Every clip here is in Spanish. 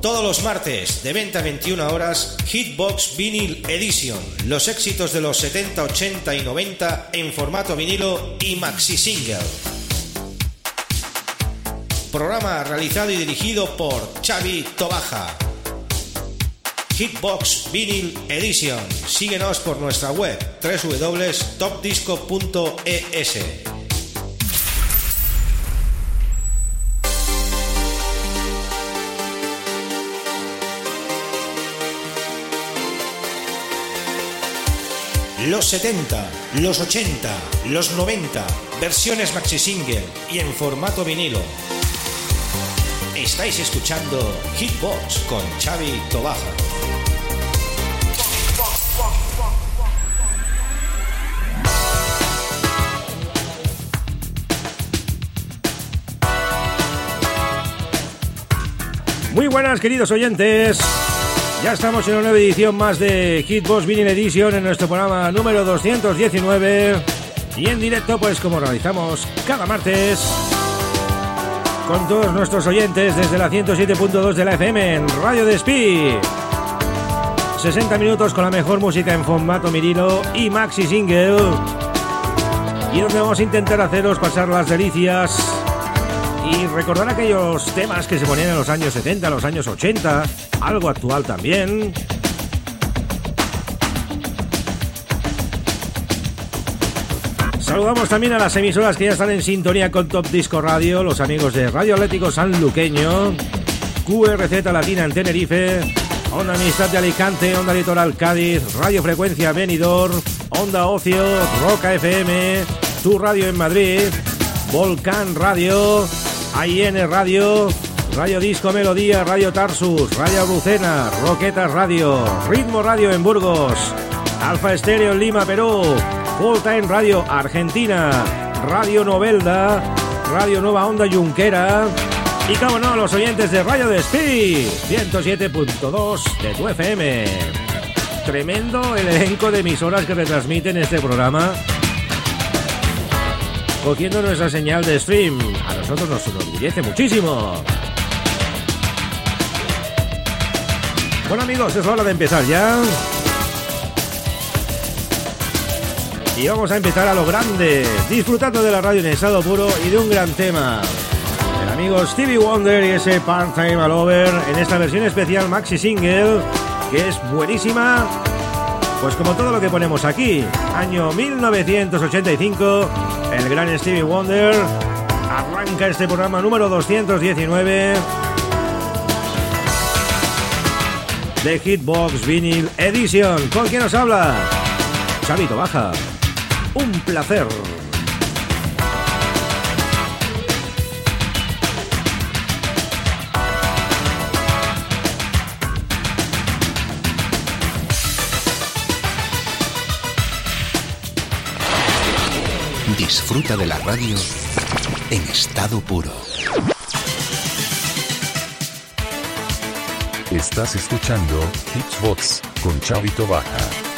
Todos los martes de 20 a 21 horas, Hitbox Vinyl Edition. Los éxitos de los 70, 80 y 90 en formato vinilo y maxi single. Programa realizado y dirigido por Xavi Tobaja. Hitbox Vinyl Edition. Síguenos por nuestra web www.topdisco.es. Los 70, los 80, los 90, versiones maxi single y en formato vinilo. Estáis escuchando Hitbox con Xavi Tobaja. Muy buenas queridos oyentes. Ya estamos en una nueva edición más de Hitbox Vinyl Edition en nuestro programa número 219 y en directo pues como realizamos cada martes con todos nuestros oyentes desde la 107.2 de la FM en Radio Despí. 60 minutos con la mejor música en formato mirilo y maxi single y donde vamos a intentar haceros pasar las delicias y recordar aquellos temas que se ponían en los años 70, los años 80, algo actual también. Saludamos también a las emisoras que ya están en sintonía con Top Disco Radio, los amigos de Radio Atlético Sanluqueño, QRZ Latina en Tenerife, Onda Amistad de Alicante, Onda Litoral Cádiz, Radio Frecuencia Benidorm, Onda Ocio, Roca FM, Tu Radio en Madrid, Volcán Radio, AIN Radio, Radio Disco Melodía, Radio Tarsus, Radio Brucena, Roquetas Radio, Ritmo Radio en Burgos, Alfa Estéreo en Lima, Perú, Full Time Radio Argentina, Radio Novelda, Radio Nueva Onda Junquera y, como no, los oyentes de Radio Despí, 107.2 de tu FM. Tremendo el elenco de emisoras que retransmiten este programa cogiendo nuestra señal de stream. Nosotros nos enorgullece muchísimo. Bueno amigos, es hora de empezar ya. Y vamos a empezar a lo grande, disfrutando de la radio en estado puro y de un gran tema. El amigo Stevie Wonder y ese Part-Time All Over en esta versión especial maxi single, que es buenísima. Pues como todo lo que ponemos aquí, año 1985, el gran Stevie Wonder arranca este programa número 219 de Hitbox Vinyl Edition. ¿Con quién nos habla? Chavito Baja. Un placer. Disfruta de la radio en estado puro. Estás escuchando Hitsbox con Chavito Baja.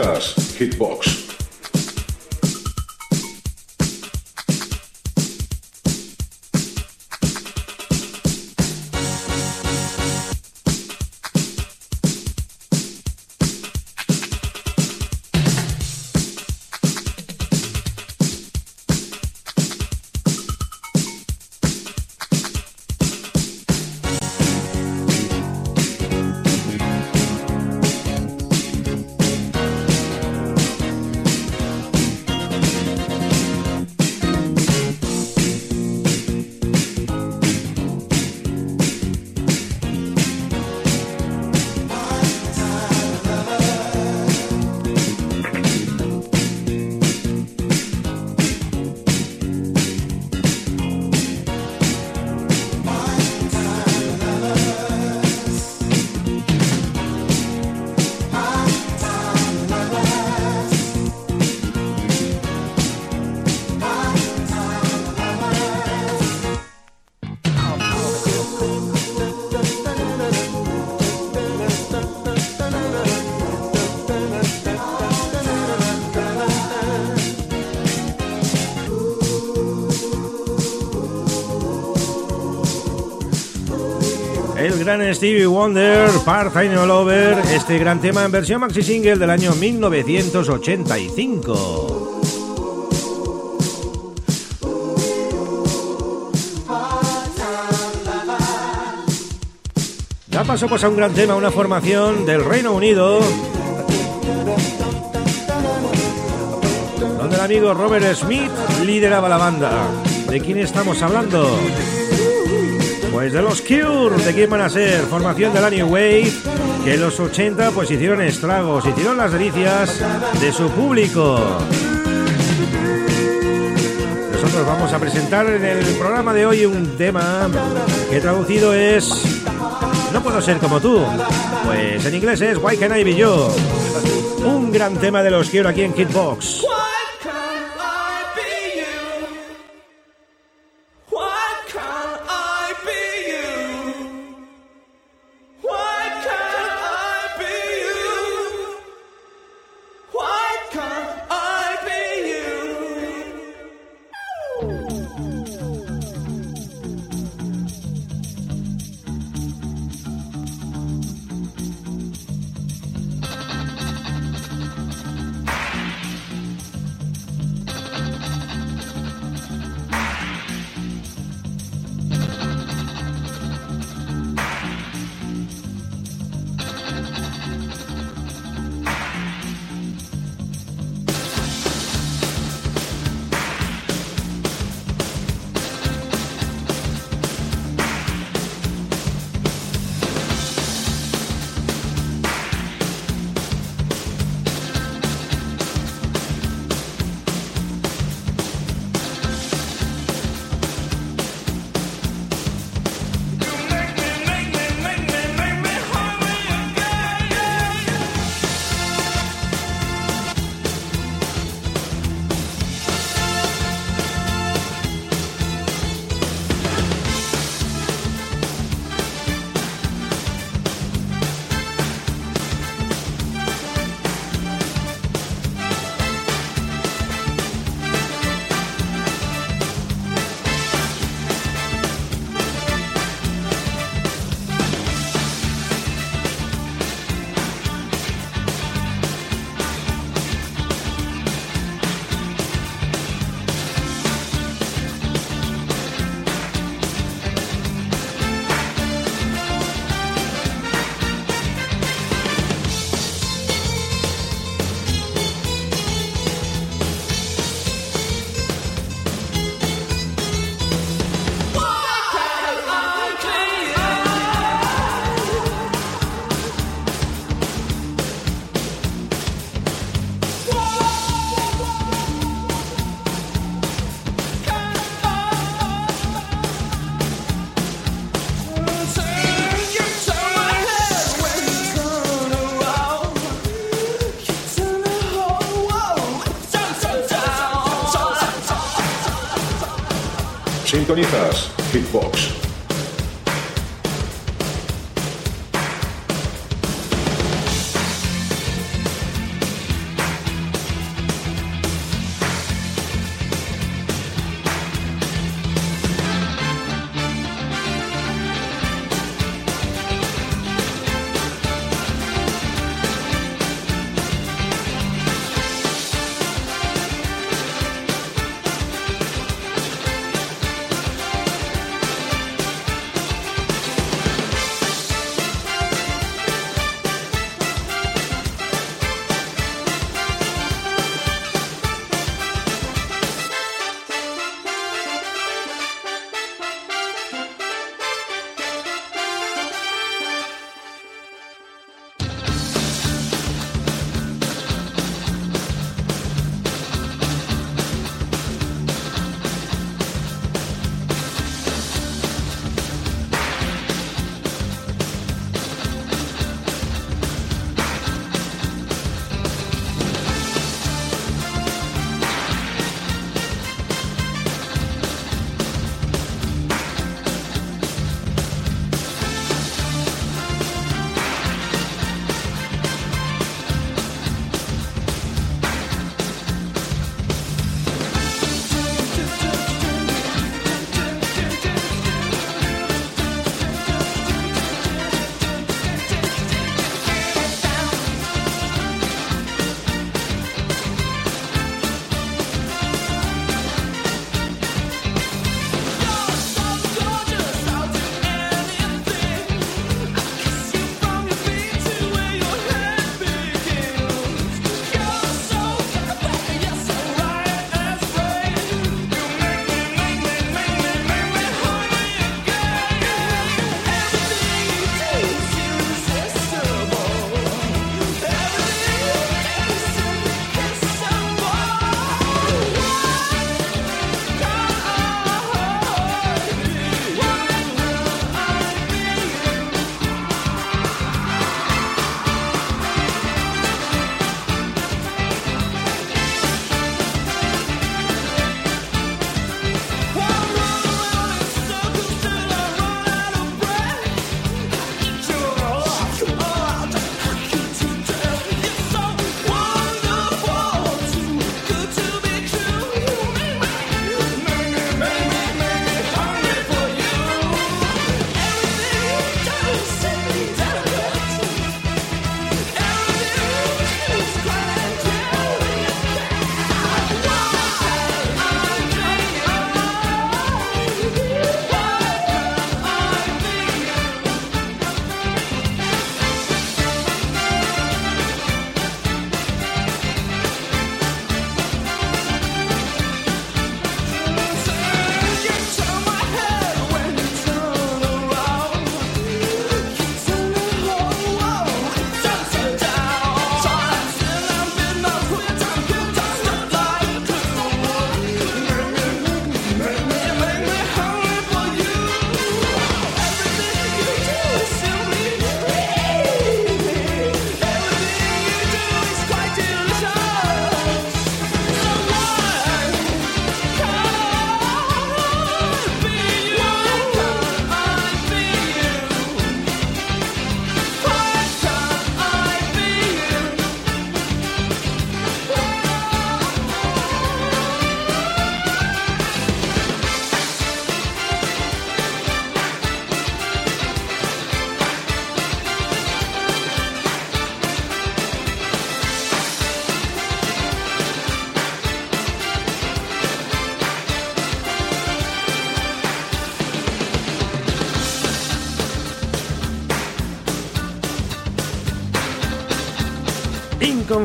Sintonizas Hitbox. Gran Stevie Wonder, Part-Time All Over, este gran tema en versión maxi single del año 1985. Ya pasó pues a un gran tema, una formación del Reino Unido, donde el amigo Robert Smith lideraba la banda. ¿De quién estamos hablando? Pues de los Cure, ¿de quién van a ser? Formación de la New Wave, que en los 80 pues hicieron estragos, hicieron las delicias de su público. Nosotros vamos a presentar en el programa de hoy un tema que traducido es No puedo ser como tú. Pues en inglés es Why Can I Be You. Un gran tema de los Cure aquí en Kidbox. Sintonizas Hitbox.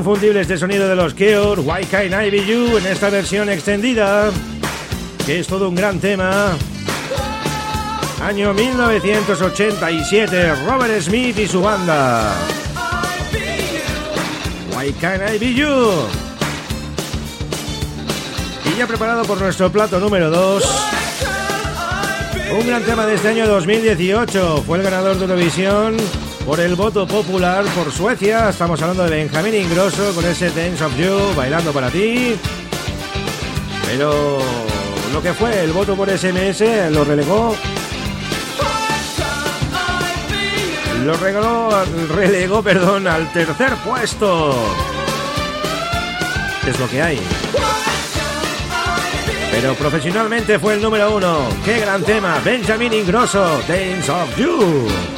Inconfundible este sonido de los Cure, Why Can't I Be You en esta versión extendida, que es todo un gran tema. Año 1987, Robert Smith y su banda. Why Can't I Be You. Y ya preparado por nuestro plato número 2. Un gran tema de este año 2018. Fue el ganador de Eurovisión por el voto popular por Suecia. Estamos hablando de Benjamín Ingrosso con ese Dance of You bailando para ti. Pero lo que fue el voto por SMS lo relegó. Lo regaló, relegó, perdón, al tercer puesto. Es lo que hay. Pero profesionalmente fue el número uno. ¡Qué gran tema! Benjamin Ingrosso, Dance of You.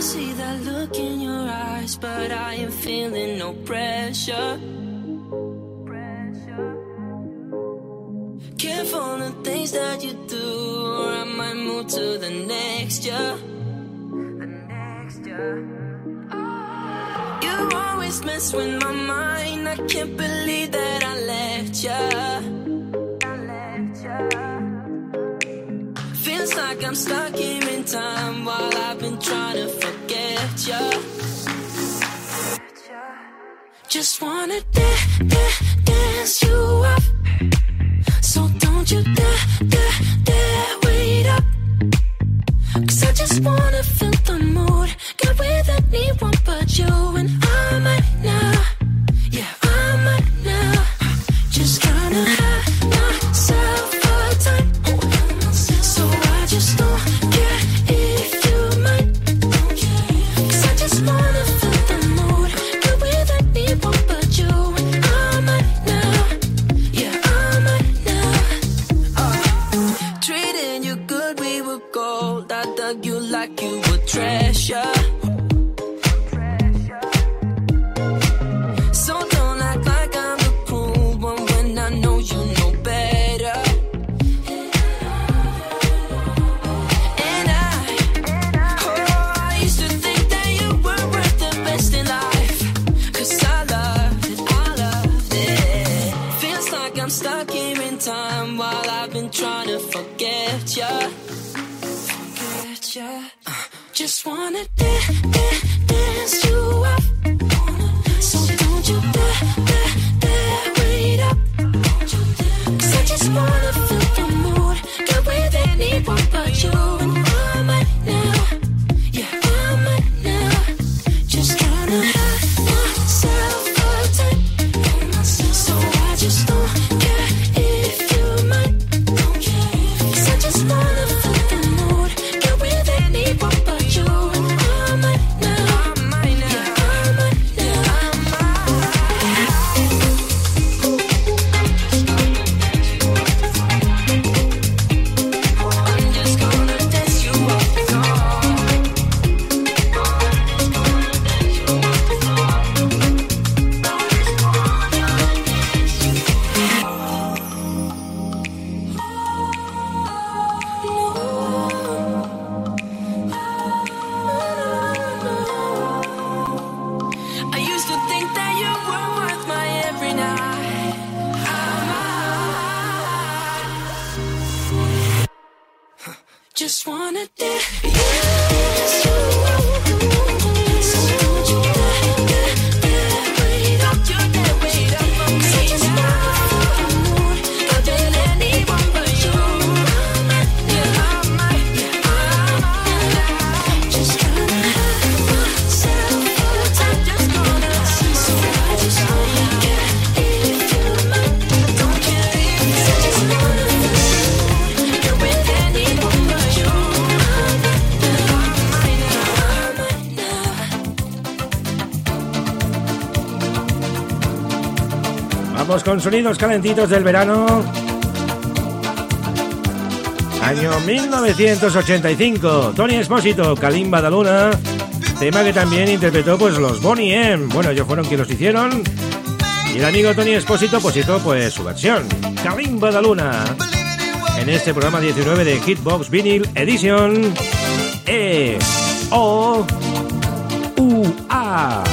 I see that look in your eyes, but I am feeling no pressure. pressure. Careful the things that you do, or I might move to the next year. The next year. Oh. You always mess with my mind. I can't believe that I left you. I left you. Feels like I'm stuck in time while I've been trying to forget you. Just wanna da- da- dance you up. So don't you dare, dare, dare wait up. Cause I just wanna feel the mood. Get with anyone but you and I. sonidos calentitos del verano. Año 1985. Tony Espósito, Kalimba da Luna. Tema que también interpretó pues los Bonnie M. Bueno, ellos fueron quienes los hicieron. Y el amigo Tony Espósito pues, positó pues su versión. Kalimba da Luna. En este programa 19 de Hitbox Vinyl Edition. E. O. U. A.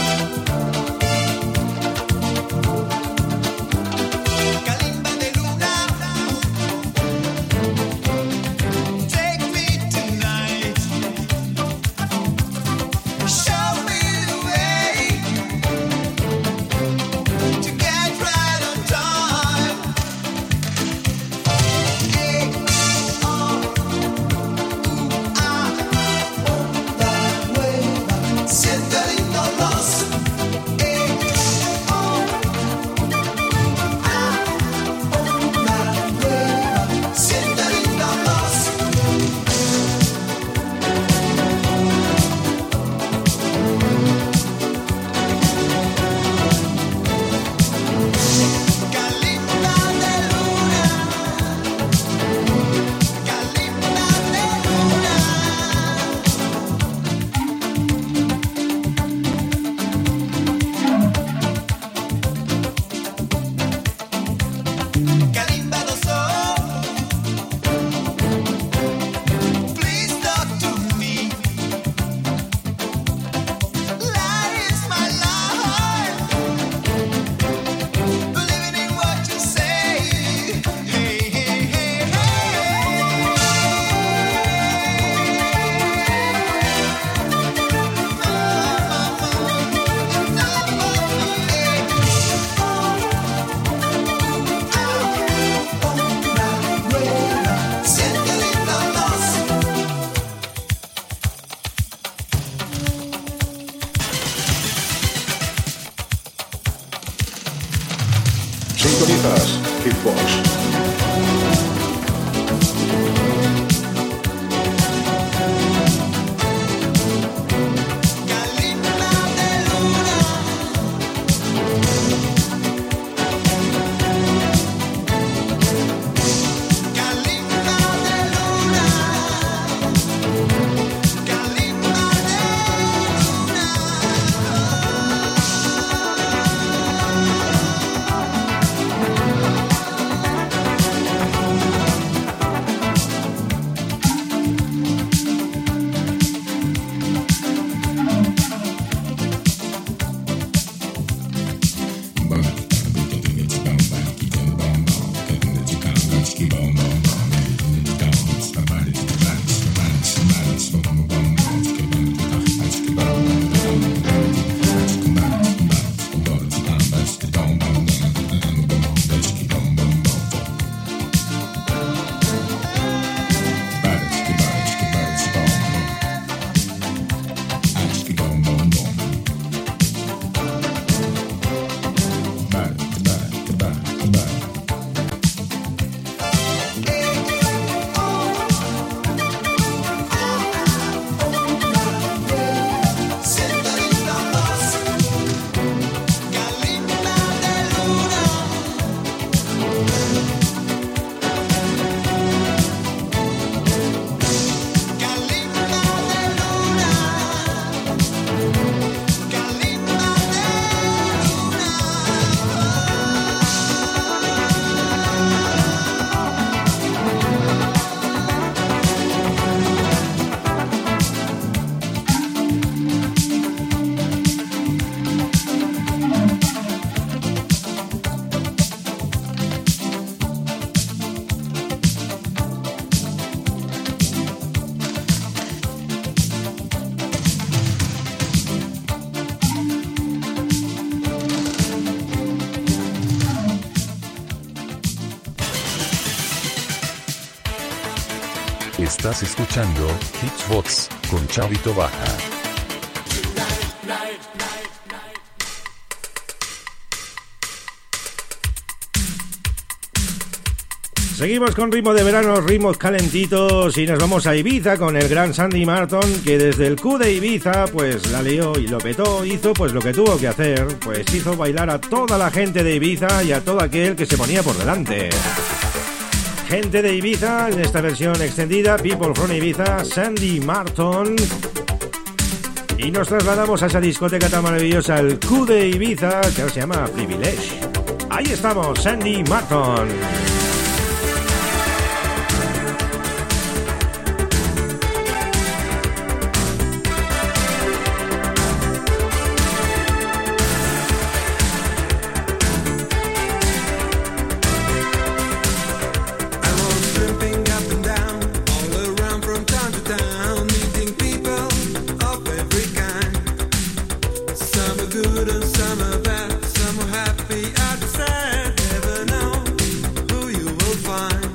Estás escuchando Hitsbox con Chavito Baja. Seguimos con ritmo de verano, ritmos calentitos y nos vamos a Ibiza con el gran Sandy Martin que desde el Q de Ibiza pues la lió y lo petó, hizo pues lo que tuvo que hacer, pues hizo bailar a toda la gente de Ibiza y a todo aquel que se ponía por delante. Gente de Ibiza, en esta versión extendida, People from Ibiza, Sandy Martin. Y nos trasladamos a esa discoteca tan maravillosa, el Q de Ibiza, que ahora se llama Privilege. Ahí estamos, Sandy Martin. fine.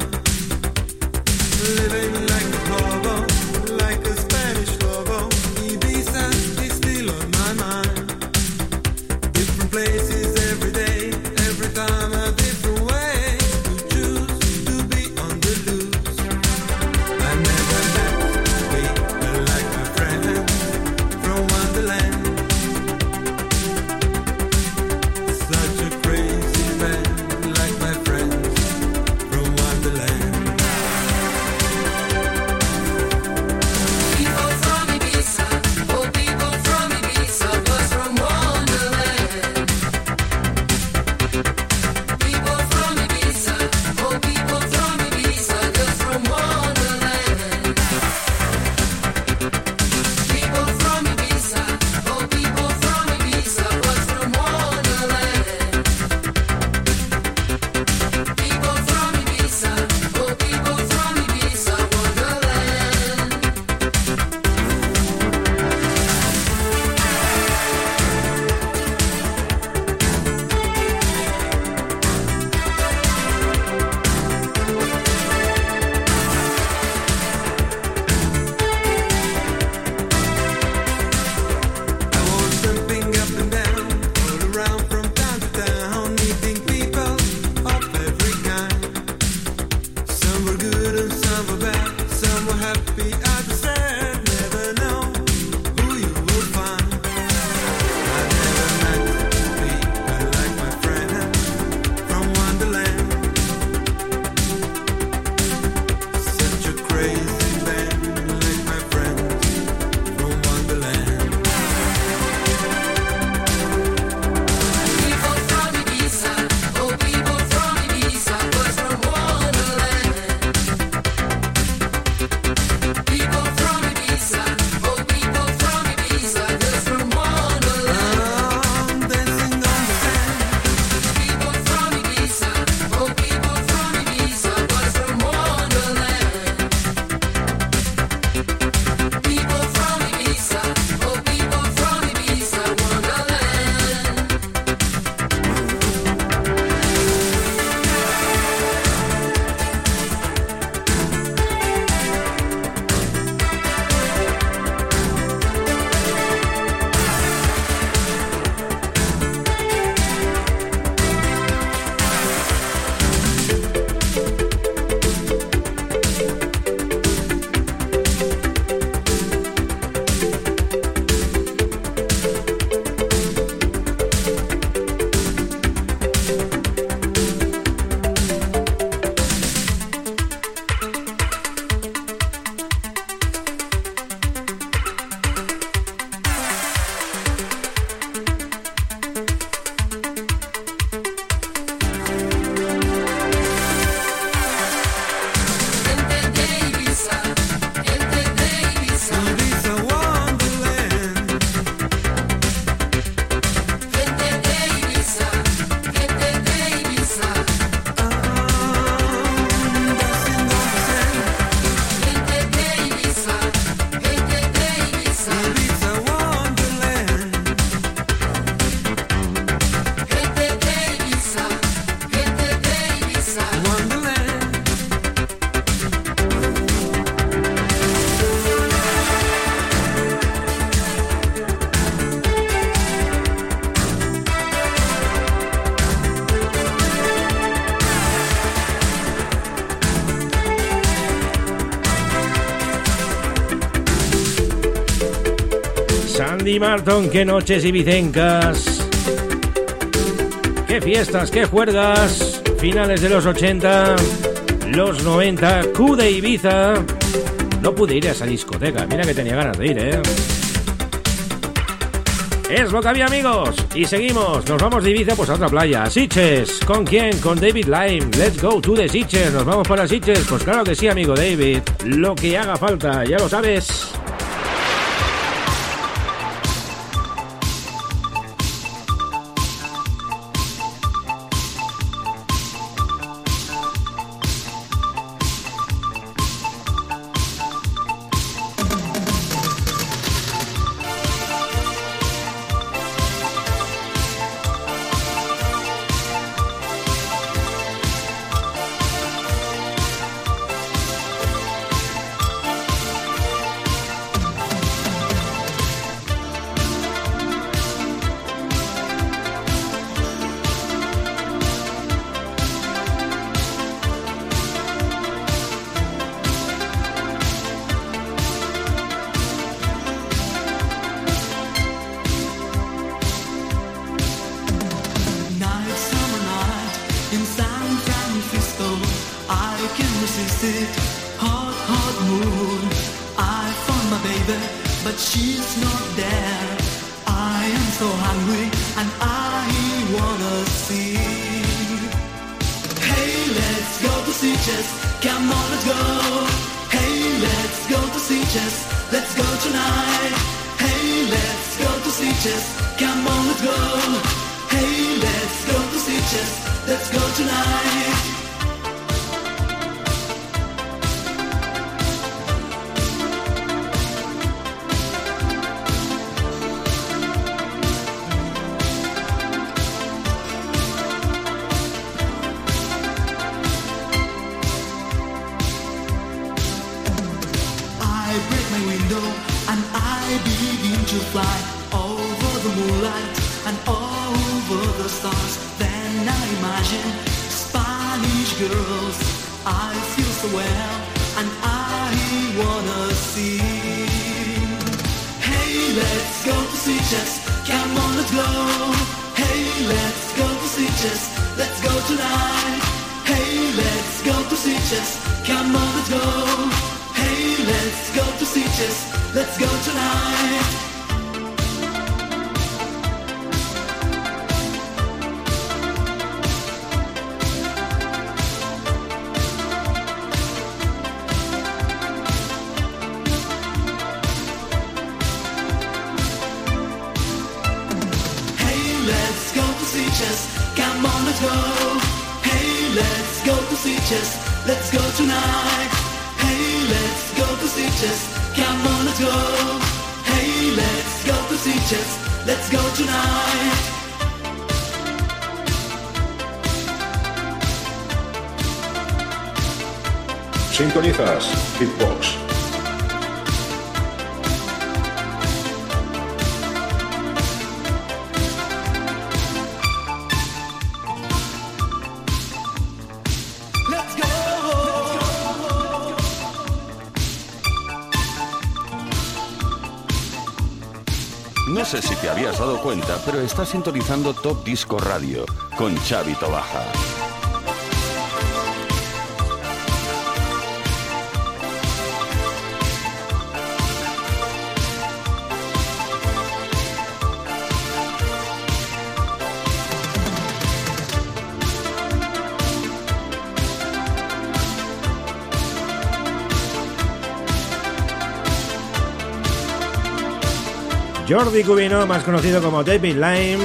Sandy Martin, qué noches y. Qué fiestas, qué juergas. Finales de los 80, los 90, Q de Ibiza. No pude ir a esa discoteca, mira que tenía ganas de ir, ¿eh? Es lo que había, amigos. Y seguimos. Nos vamos de Ibiza pues a otra playa. Sitges. ¿Con quién? Con David Lime. Let's go to the Sitges. Nos vamos para Sitges. Pues claro que sí, amigo David. Lo que haga falta, ya lo sabes. so hungry and I wanna see. Hey, let's go to see chess. Come on, let's go. Hey, let's go to see chess. Let's go tonight. Hey, let's go to see chess. Sintonizas Hitbox. No sé si te habías dado cuenta, pero estás sintonizando Top Disco Radio con Xavi Tobaja. Jordi Cubino, más conocido como David Lime,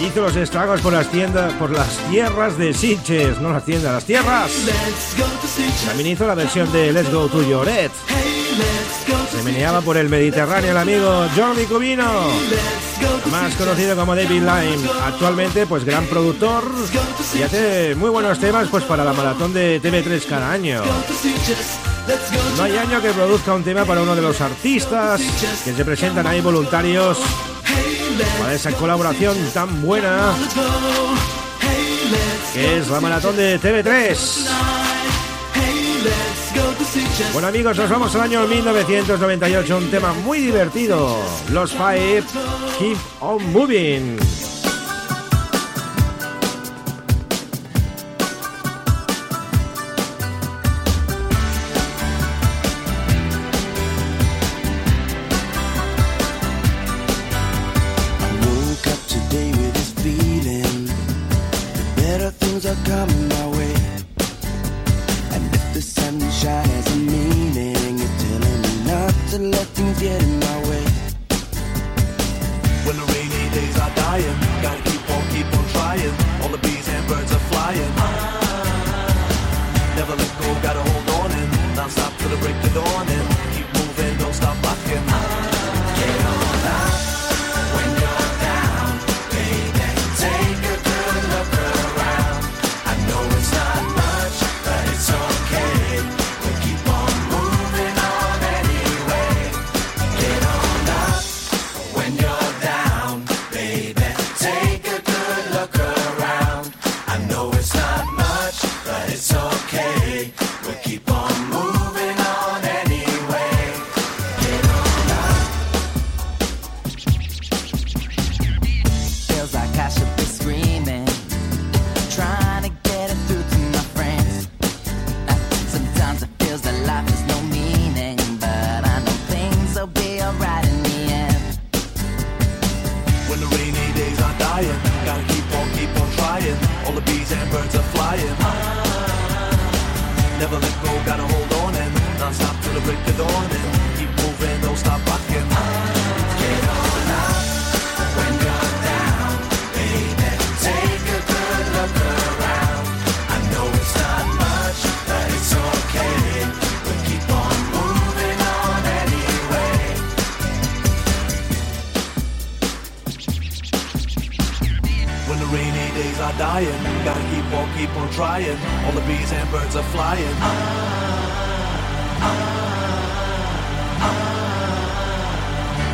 hizo los estragos por las tiendas, por las tierras de Sitges, no las tiendas, las tierras. También hizo la versión de Let's Go to Lloret. Se meneaba por el Mediterráneo el amigo Jordi Cubino, más conocido como David Lime. Actualmente, pues gran productor y hace muy buenos temas pues para la maratón de TV3 cada año. No hay año que produzca un tema para uno de los artistas que se presentan ahí voluntarios para esa colaboración tan buena que es la maratón de TV3. Bueno amigos, nos vamos al año 1998, un tema muy divertido, los Five Keep On Moving.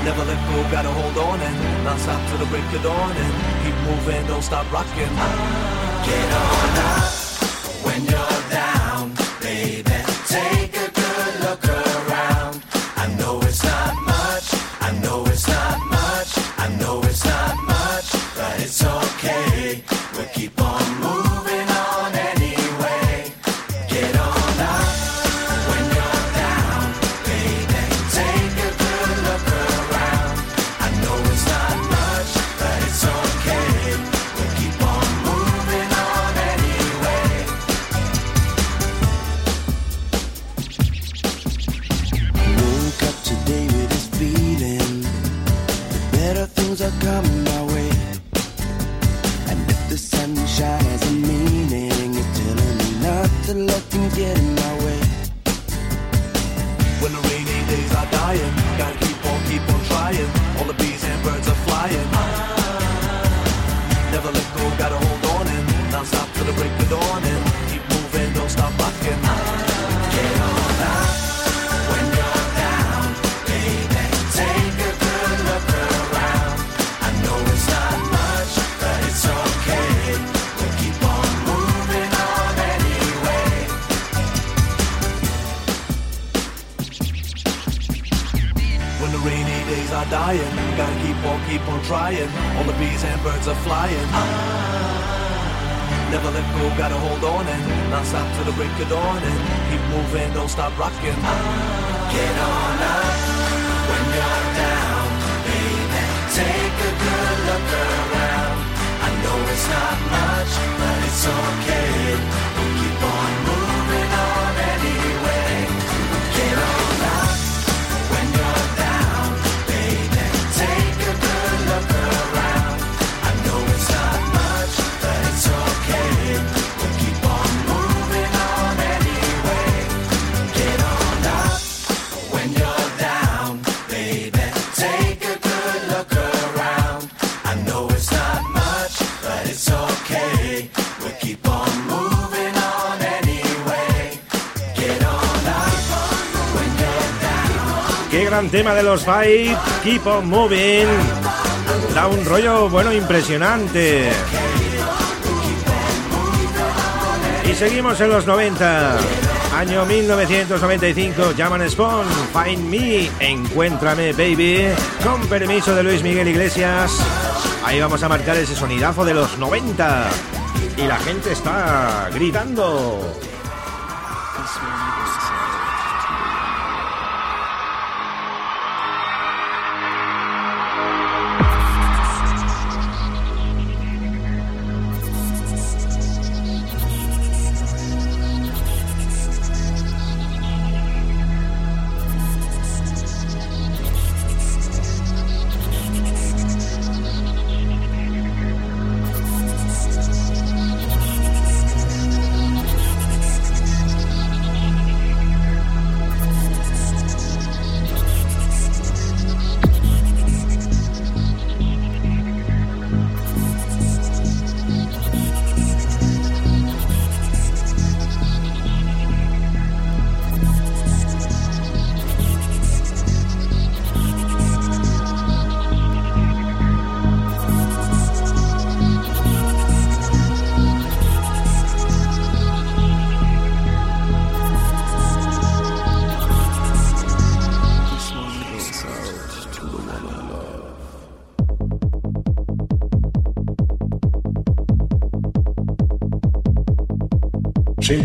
Never let go, gotta hold on and not stop till the break of dawn and keep moving, don't stop rocking. Get on up when you're tema de los Fight, Keep on Moving. Da un rollo, bueno, impresionante. Y seguimos en los 90. Año 1995, Llaman Spawn, Find Me, Encuéntrame Baby, con permiso de Luis Miguel Iglesias. Ahí vamos a marcar ese sonidazo de los 90. Y la gente está gritando.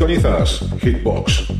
Hitbox.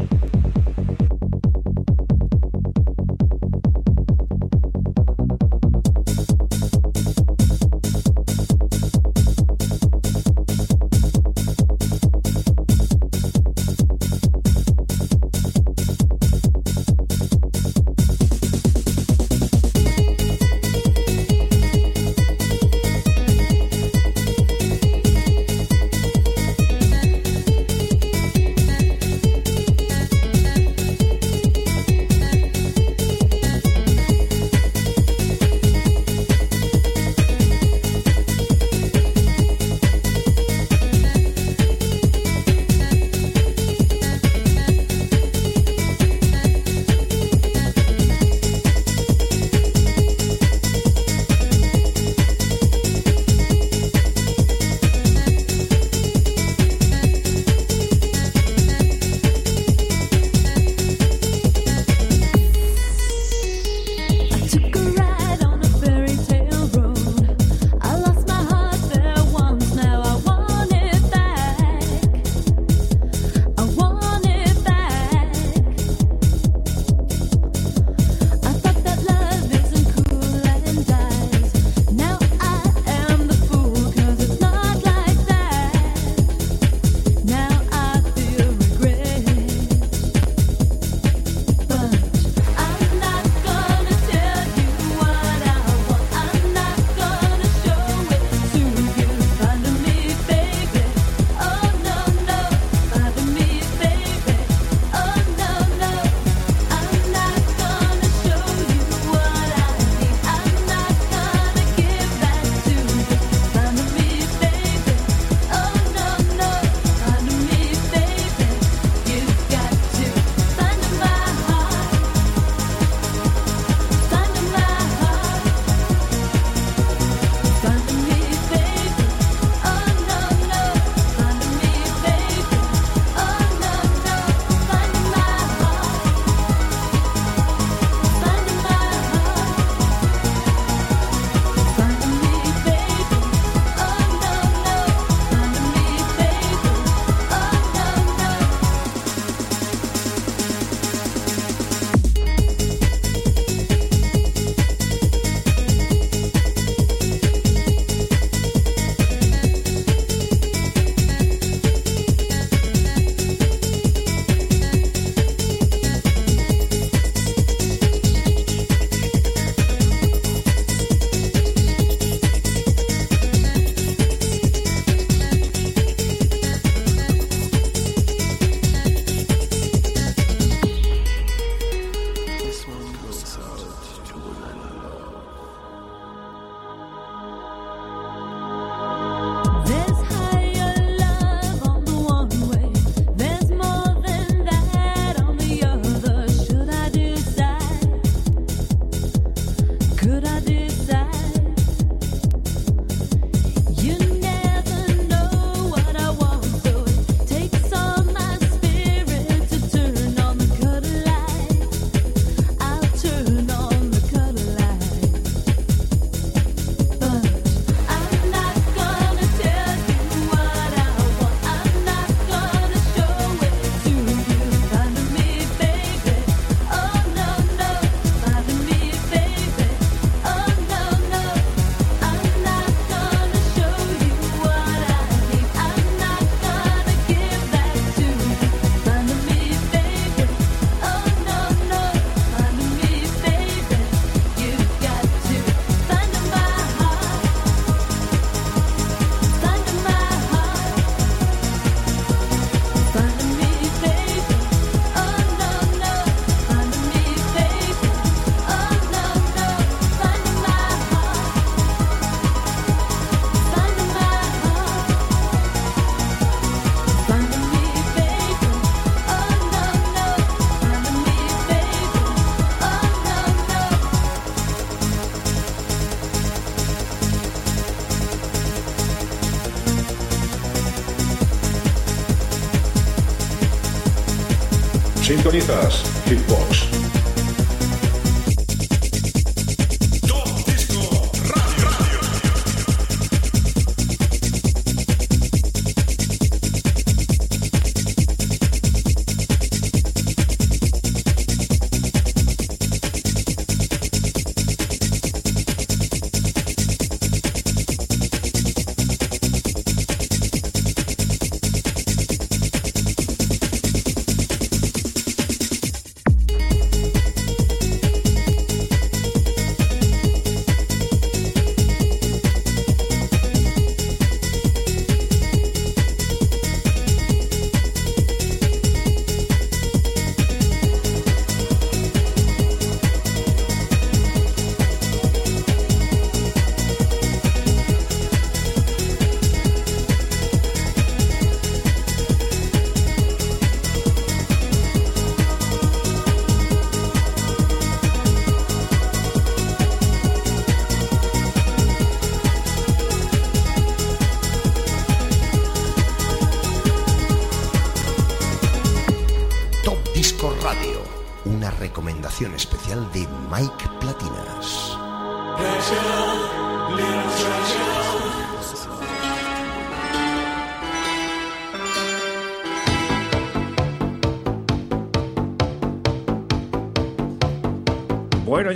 Sintonizas Hitbox.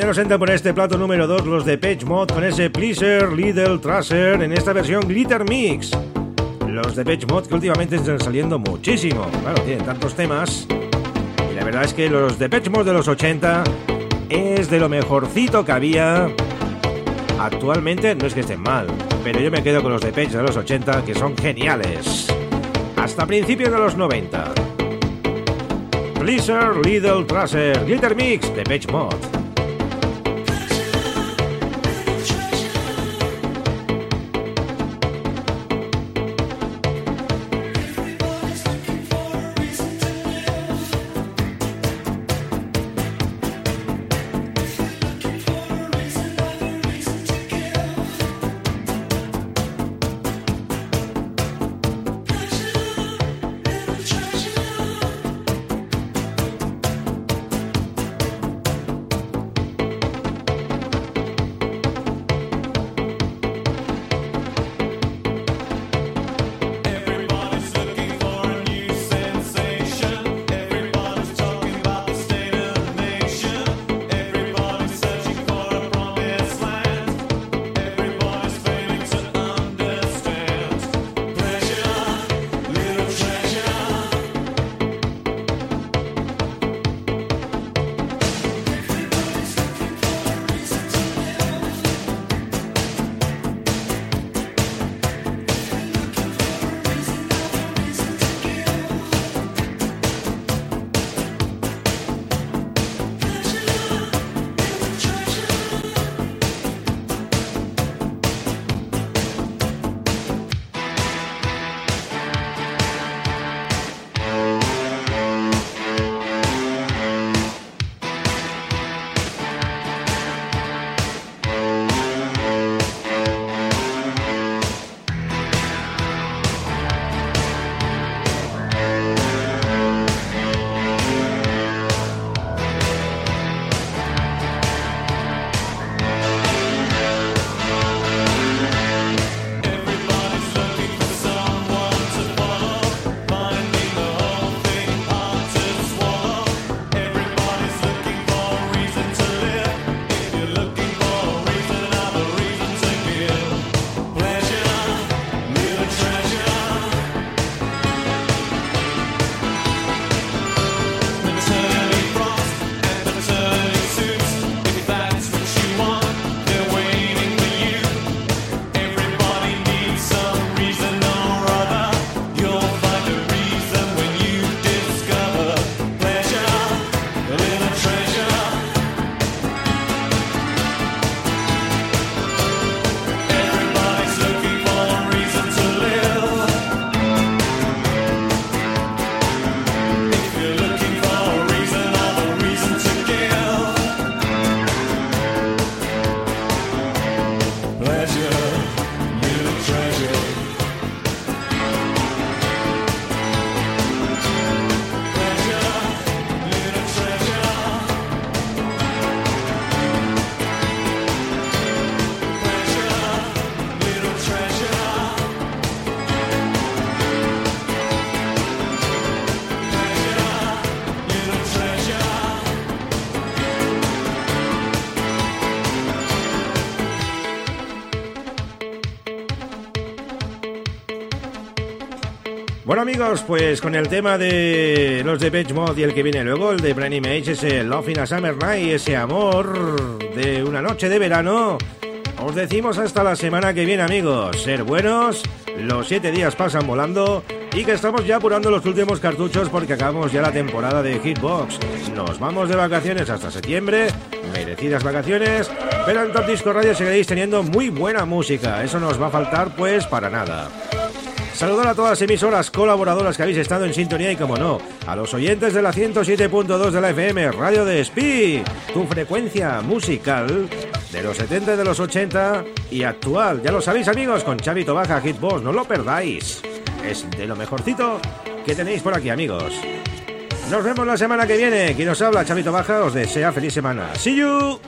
Nos entran por este plato número 2 los de Page Mod con ese Pleaser Lidl Tracer en esta versión Glitter Mix. Los de Page Mod que últimamente están saliendo muchísimo. Claro, tienen tantos temas. Y la verdad es que los de Page Mod de los 80 es de lo mejorcito que había. Actualmente no es que estén mal, pero yo me quedo con los de Page de los 80 que son geniales. Hasta principios de los 90. Blizzard Lidl Tracer Glitter Mix de Page Mod. Amigos, pues con el tema de los de Page Mod y el que viene luego, el de Brainy Mage, ese Love in a Summer Night, ese amor de una noche de verano, os decimos hasta la semana que viene amigos, ser buenos, los siete días pasan volando y que estamos ya apurando los últimos cartuchos porque acabamos ya la temporada de Hitbox. Nos vamos de vacaciones hasta septiembre, merecidas vacaciones, pero en Top Disco Radio seguiréis teniendo muy buena música, eso nos va a faltar pues para nada. Saludar a todas las emisoras colaboradoras que habéis estado en sintonía y, como no, a los oyentes de la 107.2 de la FM, Radio de Spi, tu frecuencia musical de los 70 y de los 80 y actual. Ya lo sabéis, amigos, con Chavito Baja Hitbox, no lo perdáis. Es de lo mejorcito que tenéis por aquí, amigos. Nos vemos la semana que viene. Quien os habla, Chavito Baja, os desea feliz semana. See you.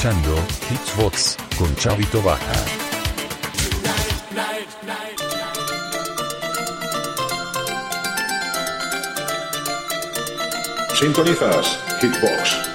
Escuchando Hitsbox con Chavito Baja. Sintonizas Hitbox.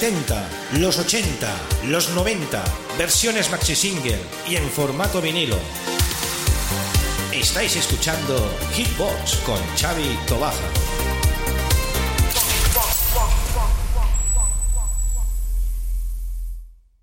70, los 80, los 90, versiones maxi single y en formato vinilo. Estáis escuchando Hitbox con Xavi Tobaja.